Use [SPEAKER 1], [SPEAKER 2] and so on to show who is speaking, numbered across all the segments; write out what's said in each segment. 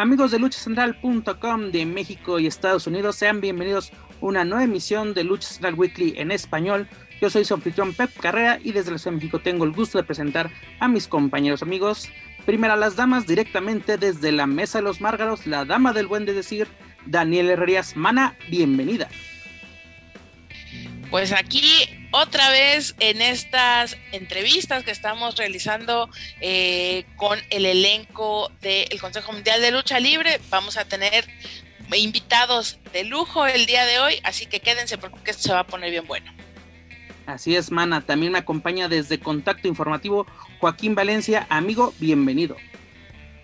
[SPEAKER 1] Amigos de luchacentral.com de México y Estados Unidos, sean bienvenidos a una nueva emisión de Lucha Central Weekly en español. Yo soy su anfitrión Pep Carrera y desde la Ciudad de México tengo el gusto de presentar a mis compañeros amigos. Primero a las damas directamente desde la Mesa de los Márgaros, la dama del buen de decir, Daniel Herrerías. Mana, bienvenida.
[SPEAKER 2] Pues aquí otra vez en estas entrevistas que estamos realizando eh, con el elenco del Consejo Mundial de Lucha Libre, vamos a tener invitados de lujo el día de hoy, así que quédense porque esto se va a poner bien bueno.
[SPEAKER 1] Así es, Mana. También me acompaña desde Contacto Informativo Joaquín Valencia. Amigo, bienvenido.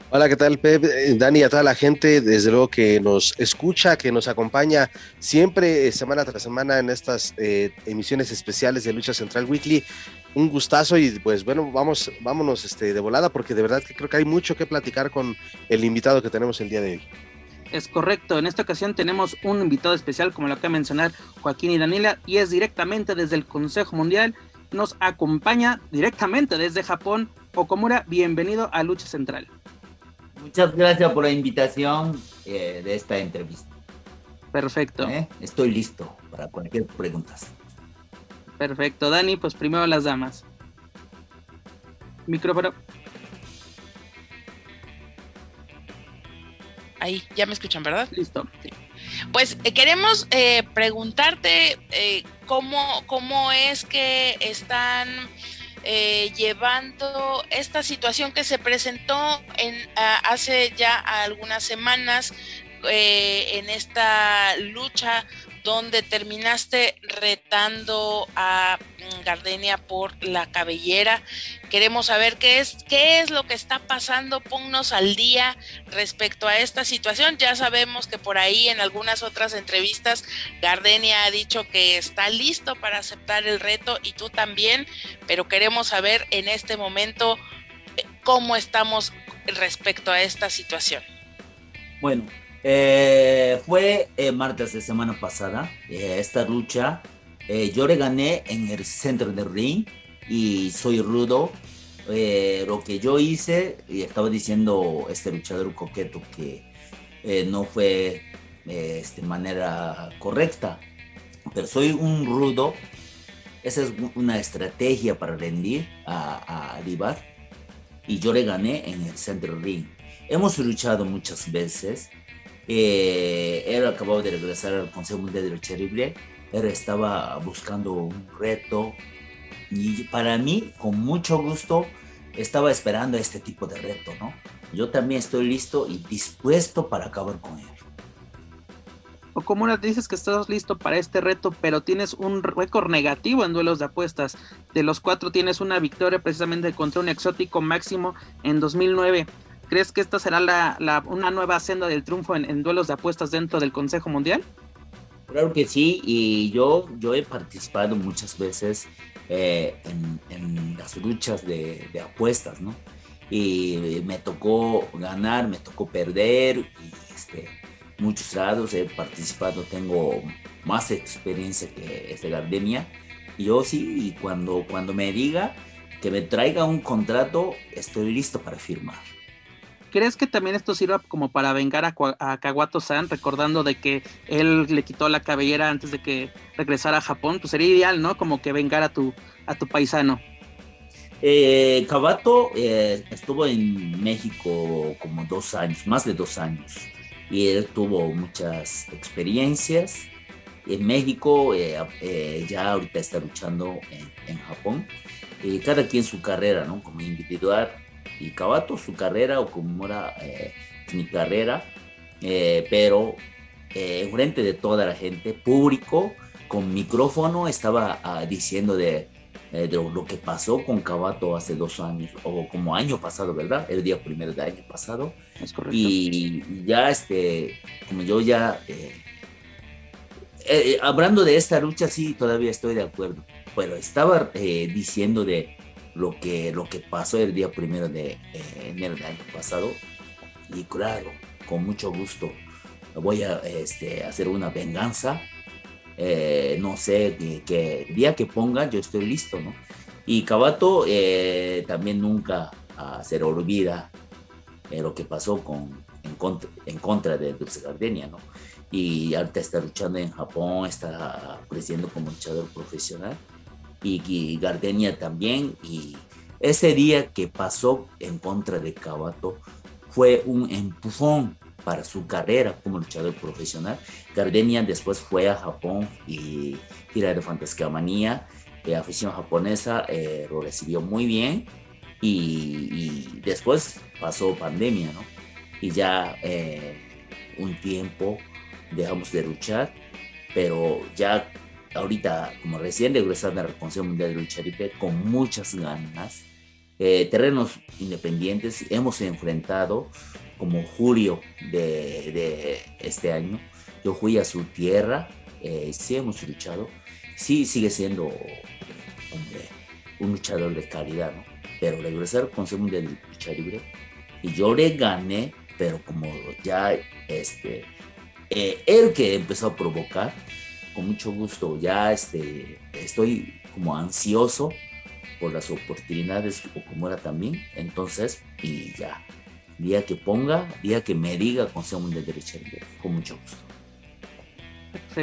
[SPEAKER 3] Hola, ¿qué tal, Pep? Eh, Dani, a toda la gente, desde luego que nos escucha, que nos acompaña siempre, eh, semana tras semana, en estas eh, emisiones especiales de Lucha Central Weekly. Un gustazo y pues bueno, vamos, vámonos este, de volada porque de verdad que creo que hay mucho que platicar con el invitado que tenemos el día de hoy.
[SPEAKER 1] Es correcto, en esta ocasión tenemos un invitado especial, como lo acaba de mencionar Joaquín y Daniela, y es directamente desde el Consejo Mundial. Nos acompaña directamente desde Japón. Okomura, bienvenido a Lucha Central.
[SPEAKER 4] Muchas gracias por la invitación eh, de esta entrevista.
[SPEAKER 1] Perfecto.
[SPEAKER 4] ¿Eh? Estoy listo para cualquier pregunta.
[SPEAKER 1] Perfecto, Dani, pues primero las damas. Micrófono.
[SPEAKER 2] Ahí, ya me escuchan, ¿verdad?
[SPEAKER 1] Listo.
[SPEAKER 2] Sí. Pues eh, queremos eh, preguntarte eh, cómo, cómo es que están eh, llevando esta situación que se presentó en, hace ya algunas semanas eh, en esta lucha donde terminaste retando a Gardenia por la cabellera. Queremos saber qué es, qué es lo que está pasando, ponnos al día respecto a esta situación. Ya sabemos que por ahí en algunas otras entrevistas Gardenia ha dicho que está listo para aceptar el reto y tú también, pero queremos saber en este momento cómo estamos respecto a esta situación.
[SPEAKER 4] Bueno, eh, fue eh, martes de semana pasada eh, esta lucha. Eh, yo le gané en el centro del ring y soy rudo. Eh, lo que yo hice, y estaba diciendo este luchador coqueto que no fue de este, manera correcta, pero soy un rudo. Esa es una estrategia para rendir a, a y yo le gané en el centro del ring. Hemos luchado muchas veces. Eh, él acababa de regresar al Consejo de Lucha Libre. Él estaba buscando un reto. Y para mí, con mucho gusto, estaba esperando este tipo de reto, ¿no? Yo también estoy listo y dispuesto para acabar con él.
[SPEAKER 1] O como dices que estás listo para este reto, pero tienes un récord negativo en duelos de apuestas. De los cuatro tienes una victoria precisamente contra un exótico máximo en 2009. ¿Crees que esta será la, una nueva senda del triunfo en, duelos de apuestas dentro del Consejo Mundial?
[SPEAKER 4] Claro que sí, y yo, yo he participado muchas veces eh, en, las luchas de, de, apuestas, ¿no? Y me tocó ganar, me tocó perder, y este, muchos lados he participado, tengo más experiencia que este Gardenia. Y yo sí, y cuando, cuando me diga que me traiga un contrato, estoy listo para firmar.
[SPEAKER 1] ¿Crees que también esto sirva como para vengar a, a Kawato-san, recordando de que él le quitó la cabellera antes de que regresara a Japón? Pues sería ideal, ¿no? Como que vengar a tu, a tu paisano.
[SPEAKER 4] Eh, Kawato eh, estuvo en México como dos años, más de dos años, y él tuvo muchas experiencias en México, ya ahorita está luchando en, Japón. cada quien su carrera, ¿no? Como individual y Cabato su carrera o como era mi carrera, pero en frente de toda la gente, público, con micrófono, estaba ah, diciendo de eh, de lo que pasó con Cabato hace dos años, o como año pasado, ¿verdad? El día primero del año pasado.
[SPEAKER 1] Es correcto.
[SPEAKER 4] Y ya, este, como yo ya, eh, eh, hablando de esta lucha, sí, todavía estoy de acuerdo, pero estaba diciendo de lo que, lo que pasó el día primero de enero del año pasado, y claro, con mucho gusto voy a este, hacer una venganza eh, no sé, que, día que ponga yo estoy listo, ¿no? Y Cabato eh, también nunca uh, se olvida eh, lo que pasó con, en, contra, en contra de Dulce Gardenia, ¿no? Y ahorita está luchando en Japón, está creciendo como luchador profesional. Y, y Gardenia también. Y ese día que pasó en contra de Cabato fue un empujón para su carrera como luchador profesional. Gardenia después fue a Japón y Gira de Fantasía Manía, la afición japonesa eh, lo recibió muy bien y, después pasó pandemia, ¿no? Y ya eh, un tiempo dejamos de luchar, pero ya ahorita, como recién regresando a la Consejo Mundial de Lucha Libre, con muchas ganas, eh, terrenos independientes, hemos enfrentado como julio de, este año. Yo fui a su tierra, eh, sí hemos luchado, sí sigue siendo un luchador de calidad, ¿no? Pero regresar al Consejo Mundial de Lucha Libre y yo le gané, pero como ya este, eh, él que empezó a provocar, con mucho gusto, ya este, estoy como ansioso por las oportunidades o como era también, entonces, y ya, día que ponga, día que me diga Consejo Mundial de Derecho con mucho gusto.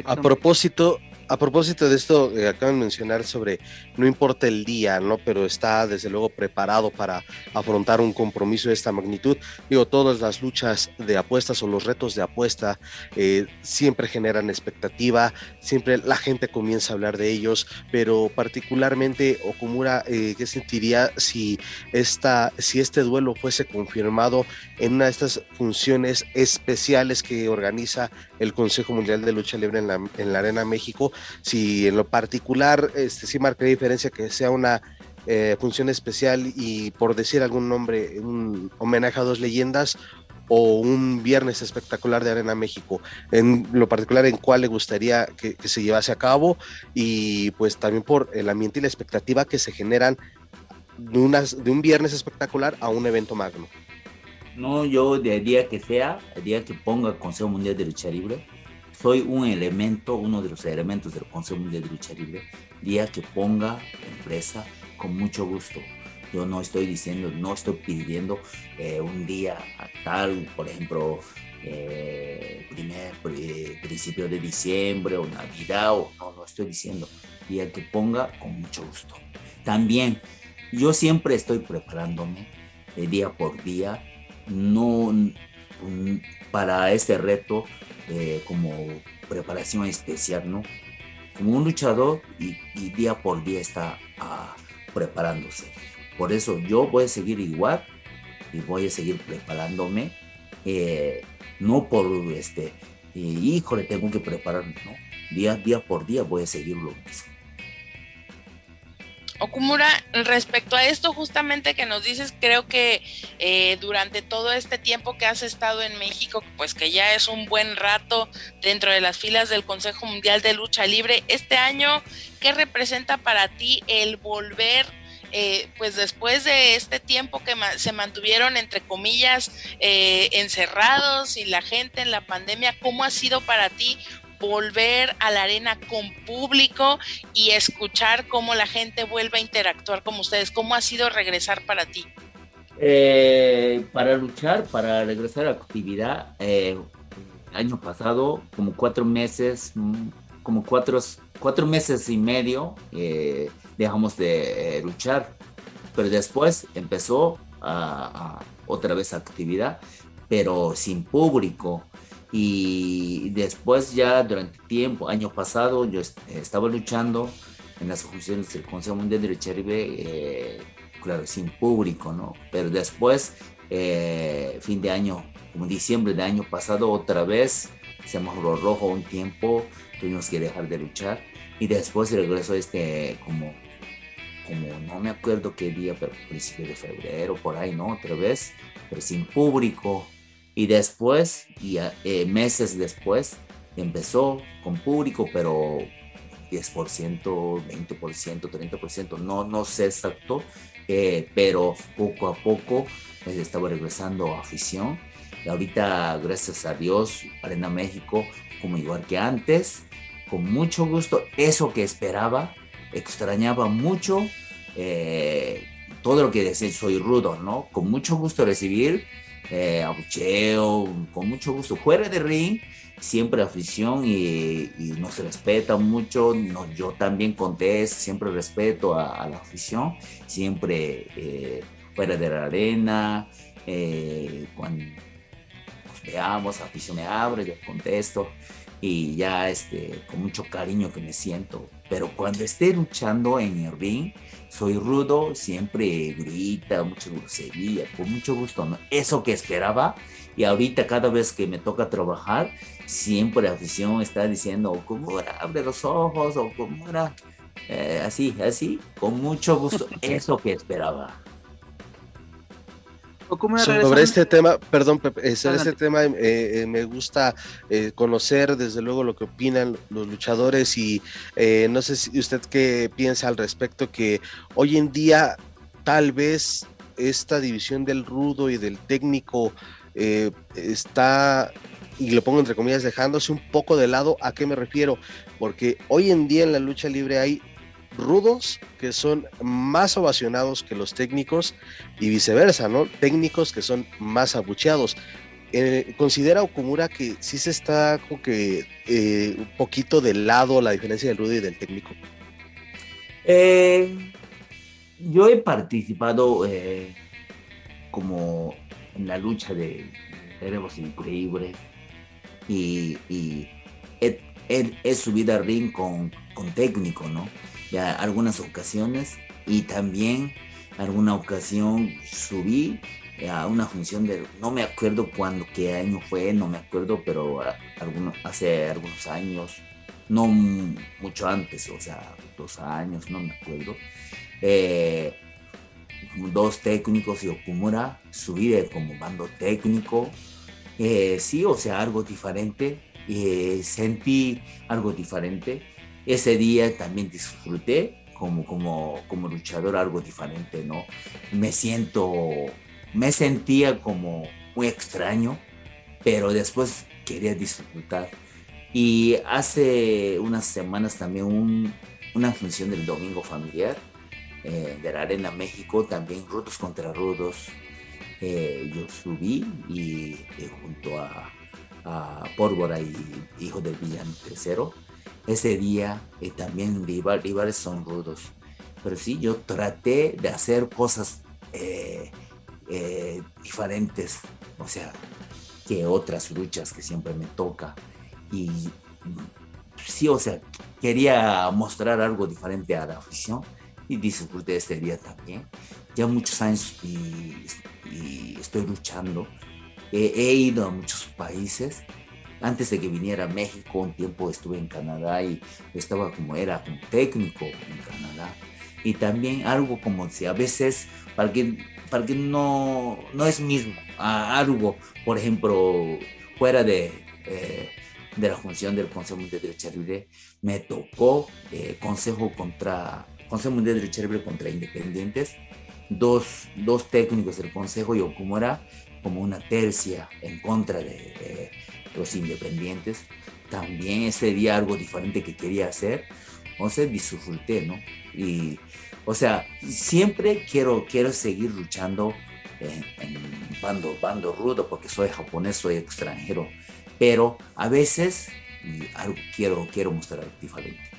[SPEAKER 3] A propósito, a propósito de esto, que acaban de mencionar sobre no importa el día, ¿no? Pero está desde luego preparado para afrontar un compromiso de esta magnitud. Digo, todas las luchas de apuestas o los retos de apuesta eh, siempre generan expectativa, siempre la gente comienza a hablar de ellos, pero particularmente Okumura, eh, ¿qué sentiría si, esta, si este duelo fuese confirmado en una de estas funciones especiales que organiza el Consejo Mundial de Lucha Libre en la, en la Arena México? Si en lo particular, este, sí marca diferencia que sea una eh, función especial y por decir algún nombre, un homenaje a dos leyendas o un viernes espectacular de Arena México, en lo particular en cuál le gustaría que, se llevase a cabo y pues también por el ambiente y la expectativa que se generan de, unas, de un viernes espectacular a un evento magno.
[SPEAKER 4] No, yo de día que sea, el día que ponga el Consejo Mundial de Lucha Libre, soy un elemento, uno de los elementos del Consejo Mundial de Lucha Libre, día que ponga empresa con mucho gusto. Yo no estoy diciendo, no estoy pidiendo eh, un día tal, por ejemplo, eh, primer principio de diciembre o Navidad, o, no, no estoy diciendo, día que ponga con mucho gusto. También, yo siempre estoy preparándome de día por día, no mm, para este reto eh, como preparación especial, ¿no? Como un luchador y, día por día está ah, preparándose. Por eso yo voy a seguir igual y voy a seguir preparándome, eh, no por este, eh, híjole, tengo que prepararme, ¿no? Día, día por día voy a seguir lo mismo.
[SPEAKER 2] Okumura, respecto a esto justamente que nos dices, creo que eh, durante todo este tiempo que has estado en México, pues que ya es un buen rato dentro de las filas del Consejo Mundial de Lucha Libre, este año, ¿qué representa para ti el volver? Eh, pues después de este tiempo que se mantuvieron, entre comillas, eh, encerrados y la gente en la pandemia, ¿cómo ha sido para ti volver a la arena con público y escuchar cómo la gente vuelve a interactuar con ustedes? ¿Cómo ha sido regresar para ti?
[SPEAKER 4] Eh, para luchar, para regresar a actividad, eh, año pasado, como cuatro meses, como cuatro, cuatro meses y medio, eh, dejamos de luchar, pero después empezó a, otra vez actividad, pero sin público Y después ya durante tiempo, año pasado, yo estaba luchando en las funciones del Consejo Mundial de Libre, eh, claro, sin público, ¿no? Pero después, eh, fin de año, como diciembre de año pasado, otra vez, semáforo rojo un tiempo, tuvimos que dejar de luchar. Y después regresó este, como, como no me acuerdo qué día, pero principio de febrero, por ahí, ¿no? Otra vez, pero sin público. Y después, y eh, meses después, empezó con público, pero 10%, 20%, 30%, no, no sé exacto, eh, pero poco a poco pues, estaba regresando a afición. Y ahorita, gracias a Dios, Arena México, como igual que antes, con mucho gusto, eso que esperaba, extrañaba mucho eh, todo lo que decía, soy rudo, ¿no? Con mucho gusto recibir eh, abucheo, con mucho gusto. Fuera de ring, siempre afición y, nos respeta mucho. No, yo también conté, siempre respeto a, la afición, siempre eh, fuera de la arena, eh, cuando nos veamos, la afición me abre, yo contesto y ya este, con mucho cariño que me siento. Pero cuando esté luchando en el ring, soy rudo, siempre grita, mucha grosería, con mucho gusto, ¿no? Eso que esperaba. Y ahorita cada vez que me toca trabajar, siempre la afición está diciendo, ¿cómo era? Abre los ojos, o ¿cómo era? Eh, así, así, con mucho gusto, eso que esperaba.
[SPEAKER 3] Sobre este tema, perdón, Pepe, eh, sobre este tema eh, me gusta conocer desde luego lo que opinan los luchadores y no sé si usted qué piensa al respecto que hoy en día tal vez esta división del rudo y del técnico está y lo pongo entre comillas, dejándose un poco de lado. ¿A qué me refiero? Porque hoy en día en la lucha libre hay rudos que son más ovacionados que los técnicos y viceversa, ¿no? Técnicos que son más abucheados. Eh, ¿Considera Okumura que sí se está como que eh, un poquito de lado la diferencia del rudo y del técnico?
[SPEAKER 4] Eh, yo he participado como en la lucha de Éramos Increíbles y, he, subido al ring con, con técnico, ¿no? Ya algunas ocasiones y también alguna ocasión subí a una función de, no me acuerdo cuándo, qué año fue, no me acuerdo, pero hace algunos años, no mucho antes, o sea, dos años, no me acuerdo. Eh, dos técnicos y Okumura, subí como mando técnico, eh, sí, o sea, algo diferente, eh, sentí algo diferente. Ese día también disfruté como, como, como luchador algo diferente, ¿no? Me siento, me sentía como muy extraño, pero después quería disfrutar. Y hace unas semanas también una función del Domingo Familiar eh, de la Arena México, también Rudos contra Rudos, eh, yo subí y junto a, a, Pólvora y Hijo del Villano Tercero, ese día eh, también rivales son rudos. Pero sí, yo traté de hacer cosas diferentes, o sea, que otras luchas que siempre me toca. Y sí, o sea, quería mostrar algo diferente a la afición y disfruté este día también. Ya muchos años y y estoy luchando. He, ido a muchos países. Antes de que viniera a México, un tiempo estuve en Canadá y estaba como era un técnico en Canadá. Y también algo como si a veces, para que, para que no, no es mismo, algo, por ejemplo, fuera de, eh, de la función del Consejo Mundial de Derecho Libre, me tocó eh, Consejo contra Consejo Mundial de Derecho Libre contra Independientes dos, dos técnicos del Consejo y Okumura como una tercia en contra de, los independientes. También ese día algo diferente que quería hacer, sea, disfruté, ¿no? Y, o sea, siempre quiero, quiero seguir luchando en, bando, bando rudo porque soy japonés, soy extranjero, pero a veces quiero, quiero mostrar diferente.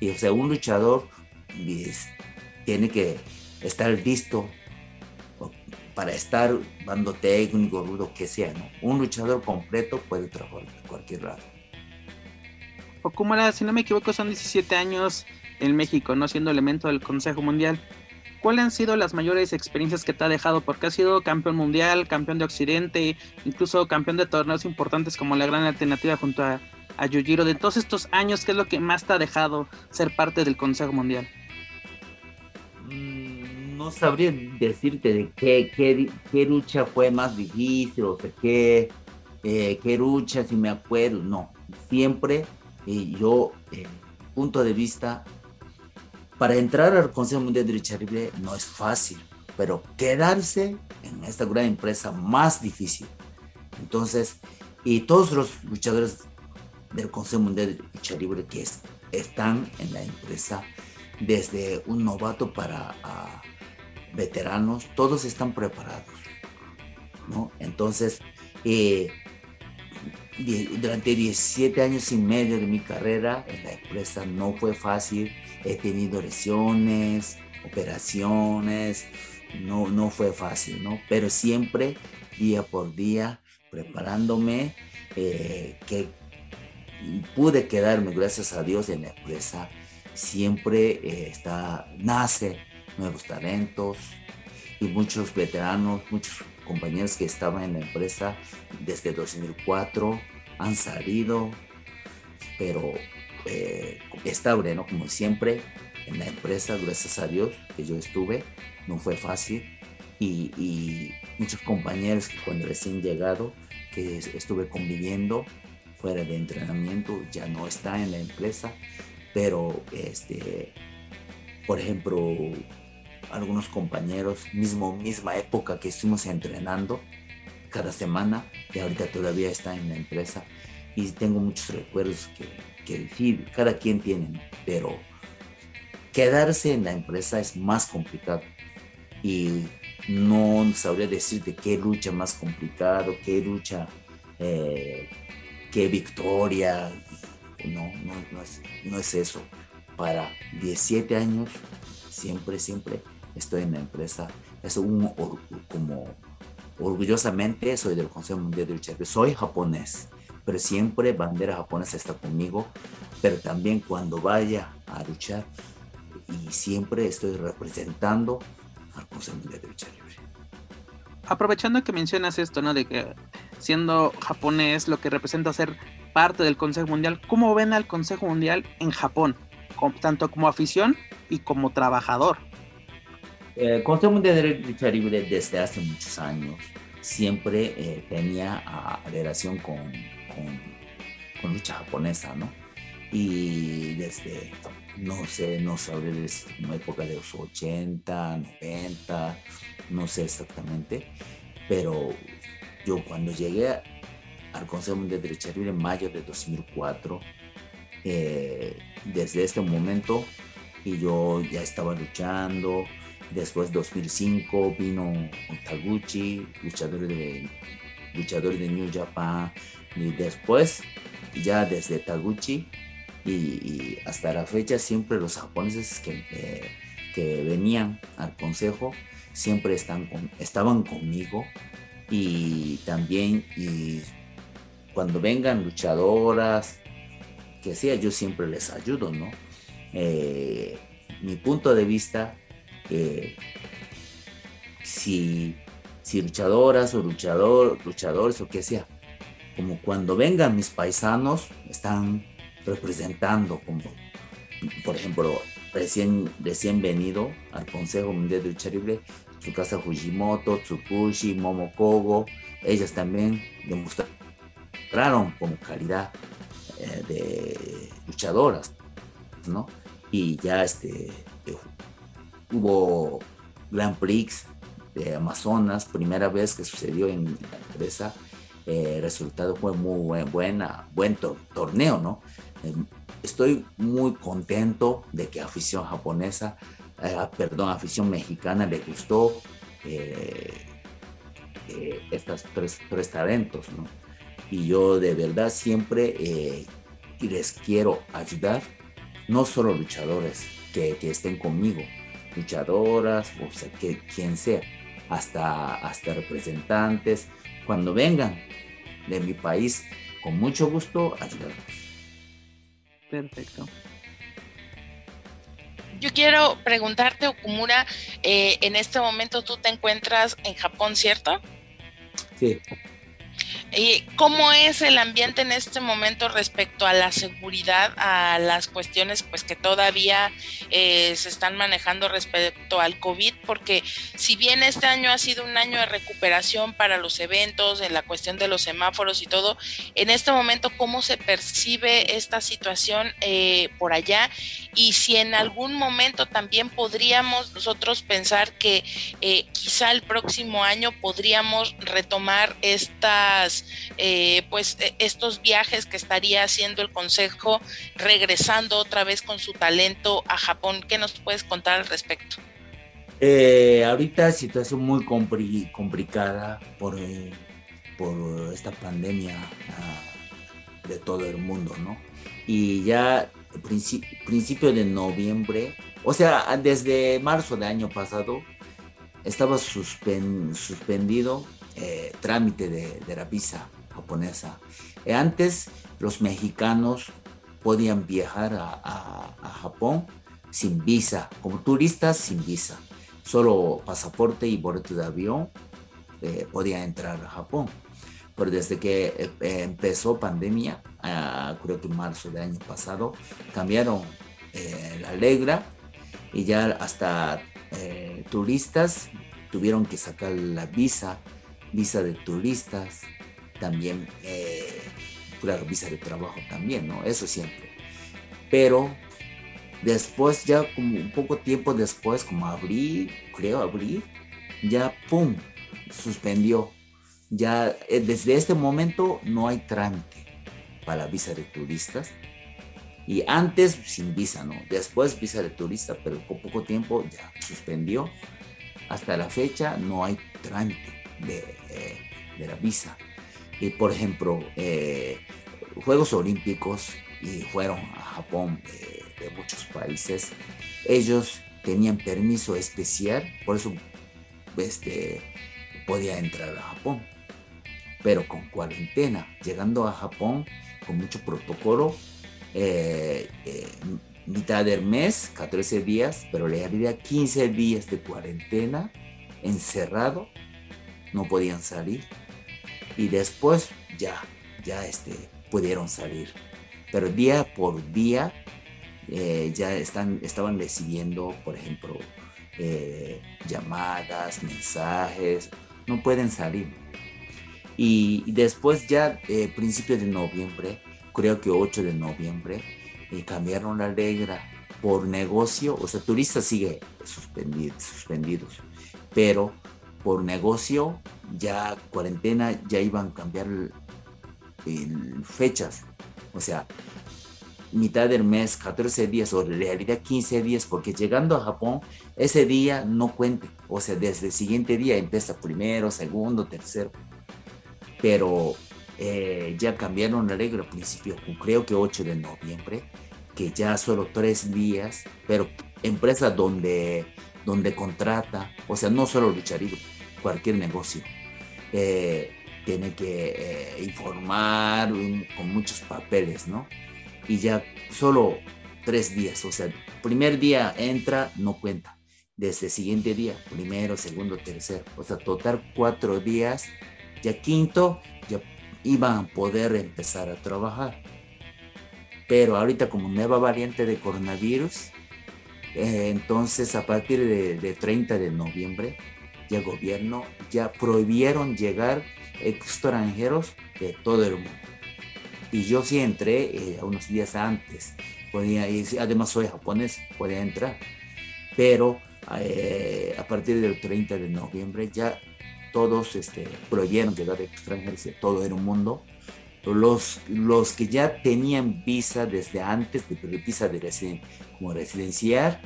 [SPEAKER 4] Y, o sea, un luchador tiene que estar listo para estar dando técnico, rudo, que sea, ¿no? Un luchador completo puede trabajar en cualquier lado.
[SPEAKER 1] Okumara, si no me equivoco, son 17 años en México, no siendo elemento del Consejo Mundial. ¿Cuáles han sido las mayores experiencias que te ha dejado? Porque has sido campeón mundial, campeón de Occidente, incluso campeón de torneos importantes como la gran alternativa junto a, a Yujiro. De todos estos años, ¿qué es lo que más te ha dejado ser parte del Consejo Mundial?
[SPEAKER 4] No sabría decirte de qué, qué, lucha fue más difícil o sea, qué, eh, qué lucha, si me acuerdo. No, siempre yo, eh, punto de vista, para entrar al Consejo Mundial de Lucha Libre no es fácil, pero quedarse en esta gran empresa más difícil. Entonces, y todos los luchadores del Consejo Mundial de Lucha Libre que están en la empresa, desde un novato para veteranos, todos están preparados. ¿no? Entonces, eh, durante 17 años y medio de mi carrera en la empresa no fue fácil he tenido lesiones, operaciones, no, no fue fácil, ¿no? Pero siempre, día por día, preparándome, eh, que pude quedarme, gracias a Dios, en la empresa. Siempre eh, está, nace nuevos talentos y muchos veteranos, muchos compañeros que estaban en la empresa desde 2004 han salido, pero eh, estable, ¿no? Como siempre, en la empresa, gracias a Dios, que yo estuve, no fue fácil. Y, muchos compañeros que cuando recién llegado, que estuve conviviendo fuera de entrenamiento, ya no está en la empresa, pero este, por ejemplo, algunos compañeros, mismo, misma época que estuvimos entrenando cada semana, y ahorita todavía está en la empresa, y tengo muchos recuerdos que, que cada quien tiene, pero quedarse en la empresa es más complicado y no sabría decirte qué lucha más complicado, qué lucha, eh, qué victoria, no, no, no, es, no es eso. Para 17 años, siempre, siempre estoy en la empresa. Es un, como orgullosamente soy del Consejo Mundial de Lucha Soy japonés pero siempre bandera japonesa está conmigo, pero también cuando vaya a luchar y siempre estoy representando al Consejo Mundial de Lucha.
[SPEAKER 1] Aprovechando que mencionas esto, ¿no? De que siendo japonés lo que representa ser parte del Consejo Mundial, ¿cómo ven al Consejo Mundial en Japón? tanto como afición y como trabajador.
[SPEAKER 4] El Consejo Mundial de Lucha Libre desde hace muchos años siempre eh, tenía relación con con, lucha japonesa, ¿no? Y desde, no sé, no sabré, desde una época de los 80, 90, no sé exactamente, pero yo cuando llegué al Consejo Mundial de Derecho Libre en mayo de 2004, eh, desde este momento y yo ya estaba luchando. Después 2005 vino Taguchi, luchador de, luchador de New Japan, y después, ya desde Taguchi y, hasta la fecha, siempre los japoneses que, eh, que venían al consejo siempre están estaban conmigo y también y cuando vengan luchadoras, que sea, yo siempre les ayudo, ¿no? Eh, mi punto de vista, eh, si, si luchadoras o luchador, luchadores o que sea, como cuando vengan mis paisanos, están representando, como por ejemplo, recién, recién venido al Consejo Mundial de Lucha Libre, Tsukasa Fujimoto, Tsukushi, Momokogo, ellas también demostraron como calidad eh, de luchadoras, ¿no? Y ya este, hubo Grand Prix de Amazonas, primera vez que sucedió en la empresa, el resultado fue muy buen, buena, buen torneo, ¿no? Eh, estoy muy contento de que afición japonesa, eh, perdón, afición mexicana le gustó eh, estos tres, tres, talentos, ¿no? Y yo de verdad siempre les quiero ayudar, no solo luchadores que, que estén conmigo, luchadoras, o sea, que quien sea, hasta, hasta representantes, cuando vengan de mi país, con mucho gusto ayudarlos.
[SPEAKER 1] Perfecto.
[SPEAKER 2] Yo quiero preguntarte, Okumura, eh, en este momento tú te encuentras en Japón, ¿cierto?
[SPEAKER 4] Sí.
[SPEAKER 2] ¿Y ¿Cómo es el ambiente en este momento respecto a la seguridad, a las cuestiones pues que todavía eh, se están manejando respecto al COVID? Porque si bien este año ha sido un año de recuperación para los eventos, en la cuestión de los semáforos y todo, en este momento, ¿cómo se percibe esta situación eh, por allá? Y si en algún momento también podríamos nosotros pensar que eh, quizá el próximo año podríamos retomar estas eh, pues e, estos viajes que estaría haciendo el Consejo regresando otra vez con su talento a Japón. ¿Qué nos puedes contar al respecto?
[SPEAKER 4] Eh, ahorita situación muy complicada por, por esta pandemia ah, de todo el mundo, ¿no? Y ya principio de noviembre, o sea, desde marzo del año pasado, estaba suspendido eh, trámite de, la visa japonesa. Eh, antes los mexicanos podían viajar a, Japón sin visa, como turistas sin visa. Solo pasaporte y boleto de avión eh, podían entrar a Japón. Pero desde que empezó pandemia, creo que marzo del año pasado, cambiaron la alegra y ya hasta turistas tuvieron que sacar la visa visa de turistas, también, eh, claro, visa de trabajo también, ¿no? Eso siempre. Pero después, ya como un poco tiempo después, como abril, creo abril, ya, ¡pum!, suspendió. Ya eh, desde este momento no hay trámite para visa de turistas. Y antes sin visa, ¿no? Después visa de turista, pero con poco tiempo ya suspendió. Hasta la fecha no hay trámite de, la visa. Y por ejemplo, eh, Juegos Olímpicos y fueron a Japón de, muchos países, ellos tenían permiso especial, por eso este, podía entrar a Japón, pero con cuarentena, llegando a Japón con mucho protocolo, eh, eh, mitad del mes, 14 días, pero le había 15 días de cuarentena, encerrado no podían salir y después ya, ya este, pudieron salir. Pero día por día eh, ya están, estaban recibiendo, por ejemplo, llamadas, mensajes, no pueden salir. Y, después ya, eh, principio de noviembre, creo que 8 de noviembre, cambiaron la alegra por negocio, o sea, turistas sigue suspendidos, suspendidos pero por negocio, ya cuarentena, ya iban a cambiar fechas. O sea, mitad del mes, 14 días o en realidad 15 días, porque llegando a Japón, ese día no cuenta. O sea, desde el siguiente día empieza primero, segundo, tercero. Pero eh, ya cambiaron la regla al principio, creo que 8 de noviembre, que ya solo tres días, pero empresa donde donde contrata, o sea, no solo lucharillo, cualquier negocio, eh, tiene que eh, informar con muchos papeles, ¿no? Y ya solo tres días, o sea, primer día entra, no cuenta. Desde el siguiente día, primero, segundo, tercero, o sea, total cuatro días, ya quinto, ya iban a poder empezar a trabajar. Pero ahorita como nueva variante de coronavirus, eh, entonces, a partir de, 30 de noviembre, ya gobierno ya prohibieron llegar extranjeros de todo el mundo. Y yo sí entré eh, unos días antes, podía, y además soy japonés, podía entrar. Pero eh, a partir del 30 de noviembre ya todos este, prohibieron llegar extranjeros todo el mundo. Los, los que ya tenían visa desde antes de visa de como residenciar,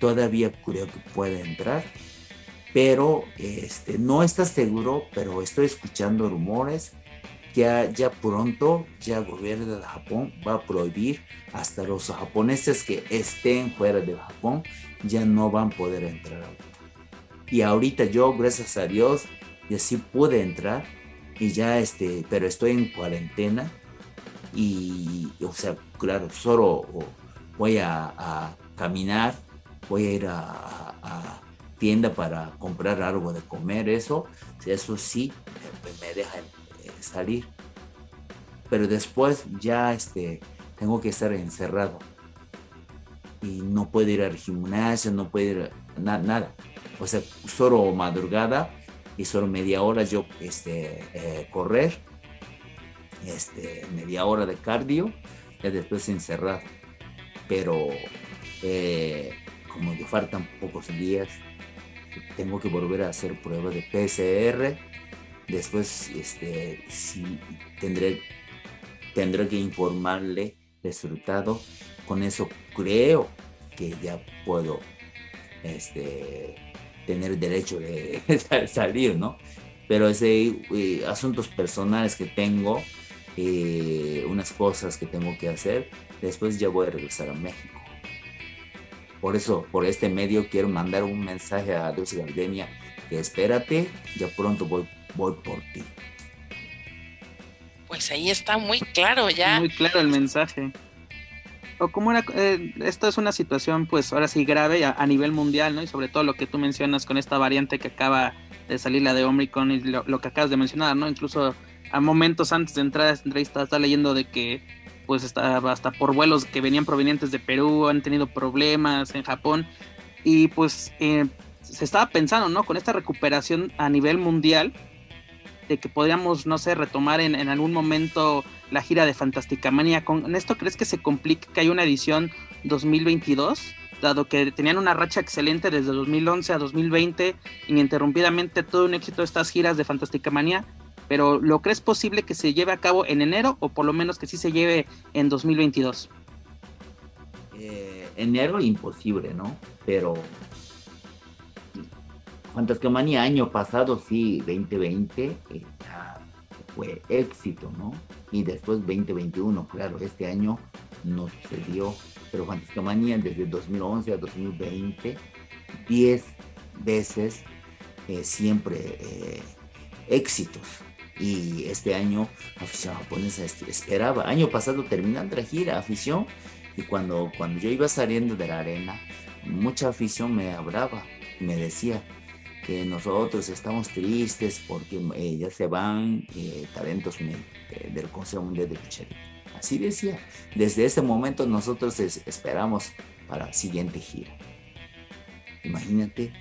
[SPEAKER 4] todavía creo que puede entrar, pero este, no está seguro, pero estoy escuchando rumores que ya, pronto ya el gobierno de Japón va a prohibir hasta los japoneses que estén fuera de Japón ya no van a poder entrar Y ahorita yo, gracias a Dios, ya sí pude entrar y ya este, pero estoy en cuarentena y, o sea, claro, solo voy a, caminar, voy a ir a, tienda para comprar algo de comer, eso, eso sí, me, deja salir. Pero después ya este, tengo que estar encerrado y no puedo ir al gimnasio, no puedo ir a nada. O sea, solo madrugada solo media hora yo este, eh, correr, este, media hora de cardio, y después encerrado. Pero eh, como yo faltan pocos días, tengo que volver a hacer pruebas de PCR. Después este, tendré, tendré que informarle resultado. Con eso creo que ya puedo este, tener derecho de salir, ¿no? Pero ese eh, asuntos personales que tengo, eh, unas cosas que tengo que hacer, después ya voy a regresar a México. Por eso, por este medio quiero mandar un mensaje a Dulce Gardenia que espérate, ya pronto voy, voy por ti.
[SPEAKER 2] Pues ahí está muy claro ya.
[SPEAKER 1] Muy claro el mensaje o como era, eh, esto es una situación pues ahora sí grave a, nivel mundial, ¿no? Y sobre todo lo que tú mencionas con esta variante que acaba de salir la de Omicron y lo, que acabas de mencionar, ¿no? Incluso a momentos antes de entrar a esta entrevista está leyendo de que pues estaba hasta por vuelos que venían provenientes de Perú han tenido problemas en Japón y pues eh, se estaba pensando, ¿no? Con esta recuperación a nivel mundial de que podríamos, no sé, retomar en, en algún momento la gira de Fantástica Manía. ¿Con esto crees que se complique que hay una edición 2022? Dado que tenían una racha excelente desde 2011 a 2020, ininterrumpidamente todo un éxito de estas giras de Fantástica Manía, pero ¿lo crees posible que se lleve a cabo en enero o por lo menos que sí se lleve en 2022?
[SPEAKER 4] Eh, enero imposible, ¿no? Pero Fantástica Manía año pasado sí, 2020, eh, fue éxito, ¿no? Y después 2021. Claro, este año no sucedió, pero Fantástica Manía desde 2011 a 2020, 10 veces eh, siempre eh, éxitos. Y este año afición japonesa esperaba. Año pasado terminando la gira, afición, y cuando, cuando yo iba saliendo de la arena, mucha afición me hablaba, me decía, que nosotros estamos tristes porque eh, ya se van eh, talentos eh, del Consejo Mundial de Lucha Así decía, desde ese momento nosotros esperamos para la siguiente gira. Imagínate,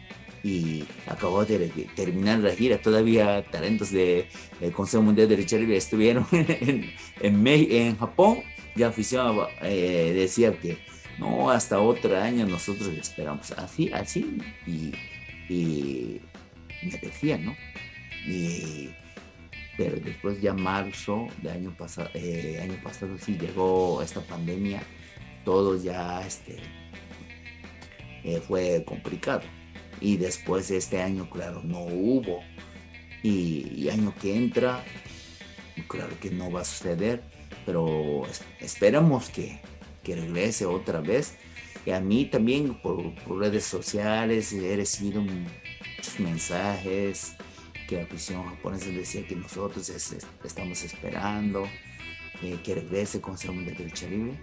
[SPEAKER 4] y acabó de terminar la gira, todavía talentos del Consejo Mundial de Lucha estuvieron en, en, en, Japón, ya afición decía que no, hasta otro año nosotros esperamos. Así, así, y y me decía, ¿no? Y, pero después ya marzo de año pasado, eh, año pasado sí llegó esta pandemia, todo ya este, eh, fue complicado. Y después este año, claro, no hubo. Y, año que entra, claro que no va a suceder, pero esperamos que, que regrese otra vez y a mí también por, redes sociales he recibido muchos mensajes que la afición japonesa decía que nosotros estamos esperando eh, que regrese con Mundial de Lucha Libre.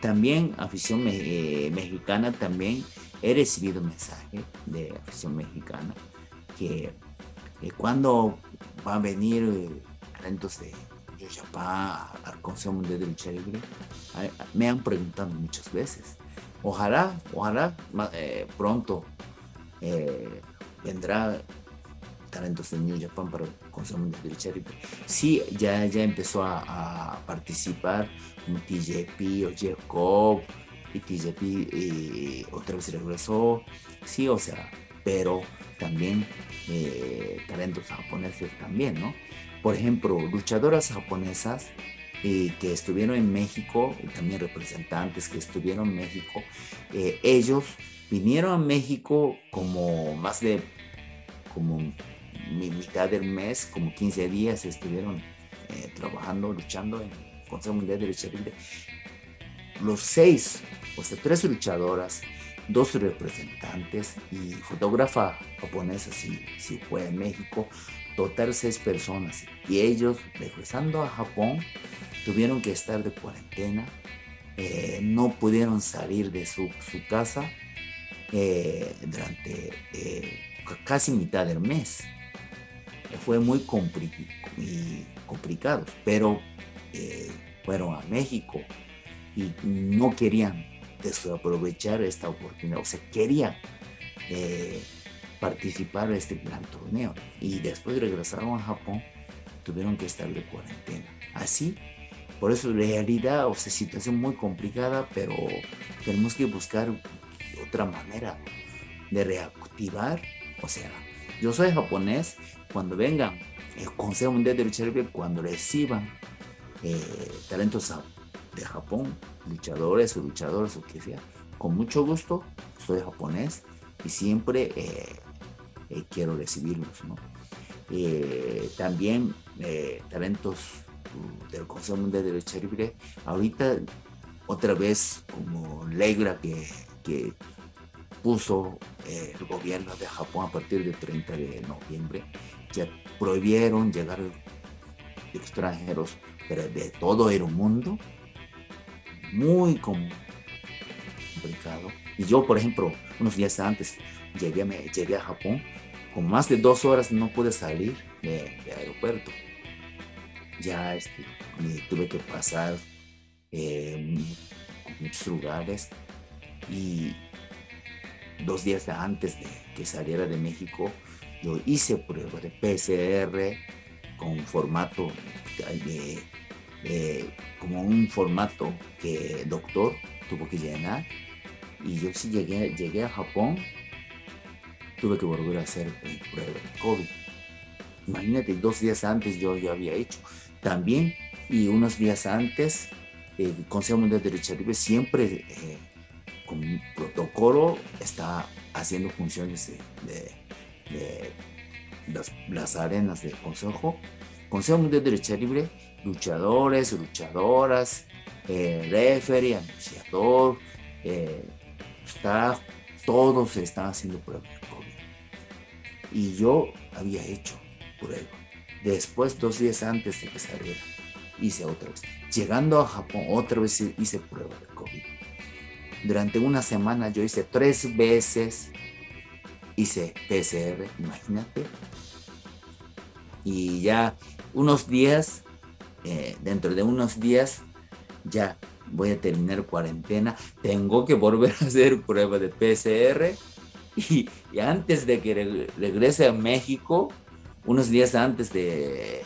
[SPEAKER 4] También afición eh, mexicana, también he recibido mensajes de afición mexicana que eh, cuando va a venir talentos de Japan al Consejo Mundial de Lucha Libre, me han preguntado muchas veces Ojalá, ojalá eh, pronto eh, vendrá talentos de New Japan para el Consejo Mundial de Lucha Sí, ya, ya empezó a, participar como TJP o Jeff Cobb y TJP eh, otra vez regresó. Sí, o sea, pero también talentos japoneses también, ¿no? Por ejemplo, luchadoras japonesas que estuvieron en México, y también representantes que estuvieron en México, eh, ellos vinieron a México como más de como mitad del mes, como 15 días estuvieron eh, trabajando, luchando en el Consejo Mundial de Lucha Libre. Los seis, o sea, tres luchadoras dos representantes y fotógrafa japonesa si, si fue en México, total seis personas. Y ellos, regresando a Japón, tuvieron que estar de cuarentena, eh, no pudieron salir de su, casa eh, durante eh, casi mitad del mes. Fue muy, complicado, pero fueron a México y no querían desaprovechar esta oportunidad, o sea, querían participar en este gran torneo y después regresaron a Japón, tuvieron que estar de cuarentena. Así por eso, realidad, o sea, situación muy complicada, pero tenemos que buscar otra manera de reactivar. O sea, yo soy japonés, cuando vengan el Consejo Mundial de Lucha Libre, cuando reciban eh, talentos de Japón, luchadores o luchadores o que sea, con mucho gusto, soy japonés y siempre eh, eh, quiero recibirlos, ¿no? también talentos del Consejo Mundial de Derecho Libre, ahorita otra vez como legra que, que puso eh, el gobierno de Japón a partir del 30 de noviembre, ya prohibieron llegar extranjeros, pero de todo el mundo, muy complicado. Y yo, por ejemplo, unos días antes llegué, me, llegué a Japón, con más de dos horas no pude salir de, de aeropuerto. Ya este, tuve que pasar eh, muchos lugares. Y dos días antes de que saliera de México yo hice pruebas de PCR con formato como un formato que el doctor tuvo que llenar y yo sí llegué, llegué a Japón tuve que volver a hacer prueba de COVID imagínate dos días antes yo ya había hecho también, y unos días antes, el Consejo Mundial de Derecho Libre siempre eh, con un protocolo está haciendo funciones de, las, arenas del Consejo. Consejo Mundial de Derecho Libre, luchadores, luchadoras, eh, referee, anunciador, eh, staff, todos están haciendo pruebas de COVID. Y yo había hecho pruebas Después, dos días antes de que saliera, hice otra vez. Llegando a Japón, otra vez hice prueba de COVID. Durante una semana yo hice tres veces, hice PCR, imagínate. Y ya unos días, eh, dentro de unos días, ya voy a terminar cuarentena. Tengo que volver a hacer prueba de PCR. Y, antes de que regrese a México, unos días antes de,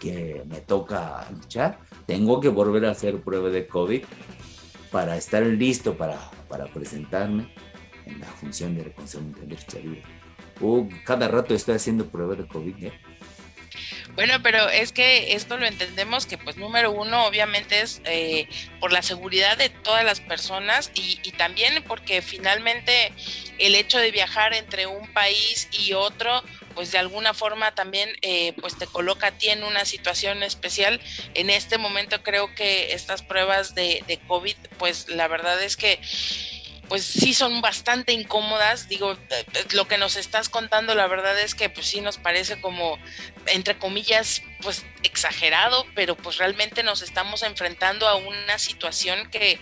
[SPEAKER 4] que me toca luchar, tengo que volver a hacer prueba de COVID para estar listo para, para presentarme en la función de reconciliación de lucha libre. Uh, cada rato estoy haciendo prueba de COVID. ¿eh?
[SPEAKER 2] Bueno, pero es que esto lo entendemos que pues número uno obviamente es eh, por la seguridad de todas las personas y, también porque finalmente el hecho de viajar entre un país y otro pues de alguna forma también eh, pues te coloca a ti en una situación especial. En este momento creo que estas pruebas de, de COVID pues la verdad es que pues sí son bastante incómodas. Digo, eh, lo que nos estás contando, la verdad es que pues sí nos parece como, entre comillas, pues exagerado, pero pues realmente nos estamos enfrentando a una situación que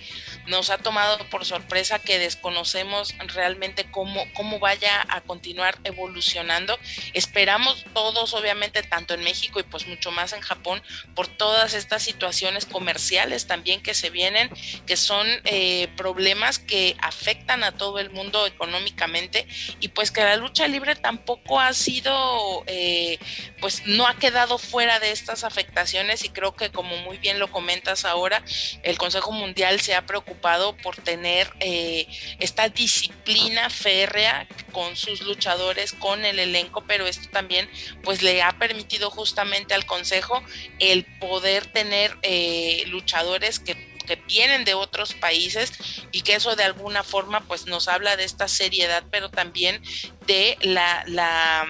[SPEAKER 2] nos ha tomado por sorpresa, que desconocemos realmente cómo, cómo vaya a continuar evolucionando. Esperamos todos, obviamente, tanto en México y pues mucho más en Japón, por todas estas situaciones comerciales también que se vienen, que son eh, problemas que afectan a todo el mundo económicamente y pues que la lucha libre tampoco ha sido, eh, pues no ha quedado fuera de estas afectaciones y creo que como muy bien lo comentas ahora, el Consejo Mundial se ha preocupado por tener eh, esta disciplina férrea con sus luchadores, con el elenco, pero esto también pues le ha permitido justamente al Consejo el poder tener eh, luchadores que que vienen de otros países y que eso de alguna forma pues nos habla de esta seriedad, pero también de la, la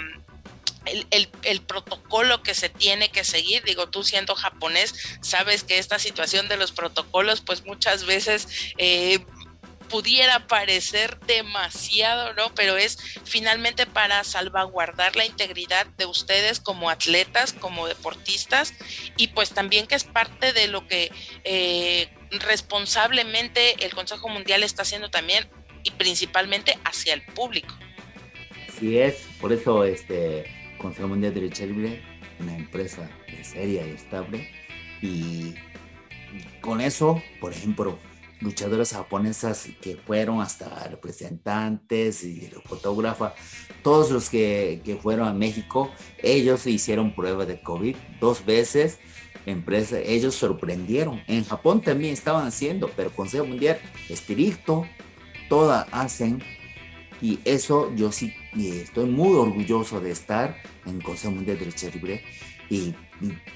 [SPEAKER 2] el, protocolo que se tiene que seguir. Digo, tú siendo japonés, sabes que esta situación de los protocolos, pues muchas veces... Eh, pudiera parecer demasiado, ¿no? Pero es finalmente para salvaguardar la integridad de ustedes como atletas, como deportistas, y pues también que es parte de lo que eh, responsablemente el Consejo Mundial está haciendo también y principalmente hacia el público.
[SPEAKER 4] Así es, por eso este Consejo Mundial de Derecho Libre, una empresa seria y estable, y con eso, por ejemplo, luchadoras japonesas que fueron hasta representantes y fotógrafa, todos los que, que, fueron a México, ellos hicieron prueba de COVID dos veces. Empresa, ellos sorprendieron. En Japón también estaban haciendo, pero Consejo Mundial estricto, todas hacen. Y eso yo sí estoy muy orgulloso de estar en Consejo Mundial de Derecho Libre. Y,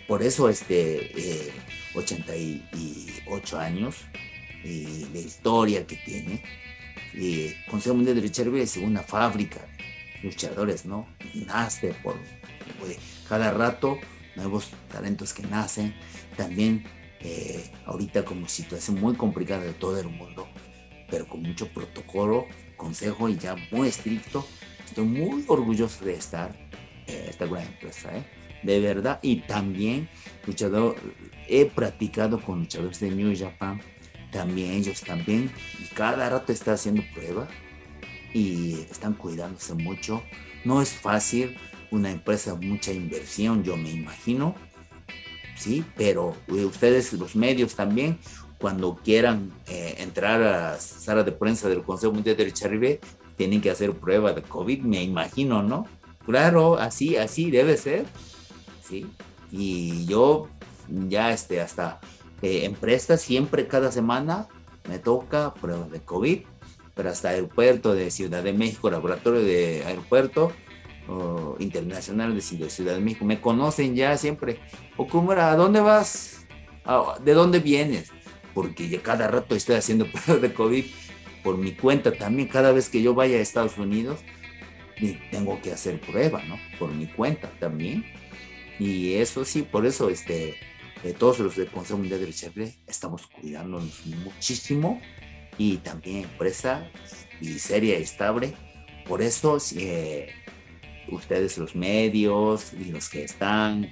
[SPEAKER 4] por eso este 88 eh, años y de historia que tiene. Y Consejo Mundial de Lucha Libre es una fábrica de luchadores, ¿no? Nace por pues, cada rato nuevos talentos que nacen. También eh, ahorita como situación muy complicada de todo el mundo, pero con mucho protocolo, consejo y ya muy estricto. Estoy muy orgulloso de estar esta gran empresa, ¿eh? de verdad. Y también luchador, he practicado con luchadores de New Japan también ellos también cada rato está haciendo prueba y están cuidándose mucho. No es fácil, una empresa, mucha inversión, yo me imagino, sí, pero eh, ustedes, los medios también, cuando quieran eh, entrar a la sala de prensa del Consejo Mundial de Richarribe, tienen que hacer prueba de COVID, me imagino, ¿no? Claro, así, así debe ser, sí. Y yo ya este, hasta eh, empresas, siempre cada semana me toca pruebas de COVID, pero hasta aeropuerto de Ciudad de México, laboratorio de aeropuerto internacional de Ciudad de México, me conocen ya siempre. Okumura, ¿a dónde vas? ¿De dónde vienes? Porque ya cada rato estoy haciendo pruebas de COVID por mi cuenta también. Cada vez que yo vaya a Estados Unidos, tengo que hacer prueba, ¿no? Por mi cuenta también. Y eso sí, por eso este, todos los del Consejo Mundial de Lucha estamos cuidándonos muchísimo y también empresa y seria estable. Por eso, eh, ustedes, los medios y los que están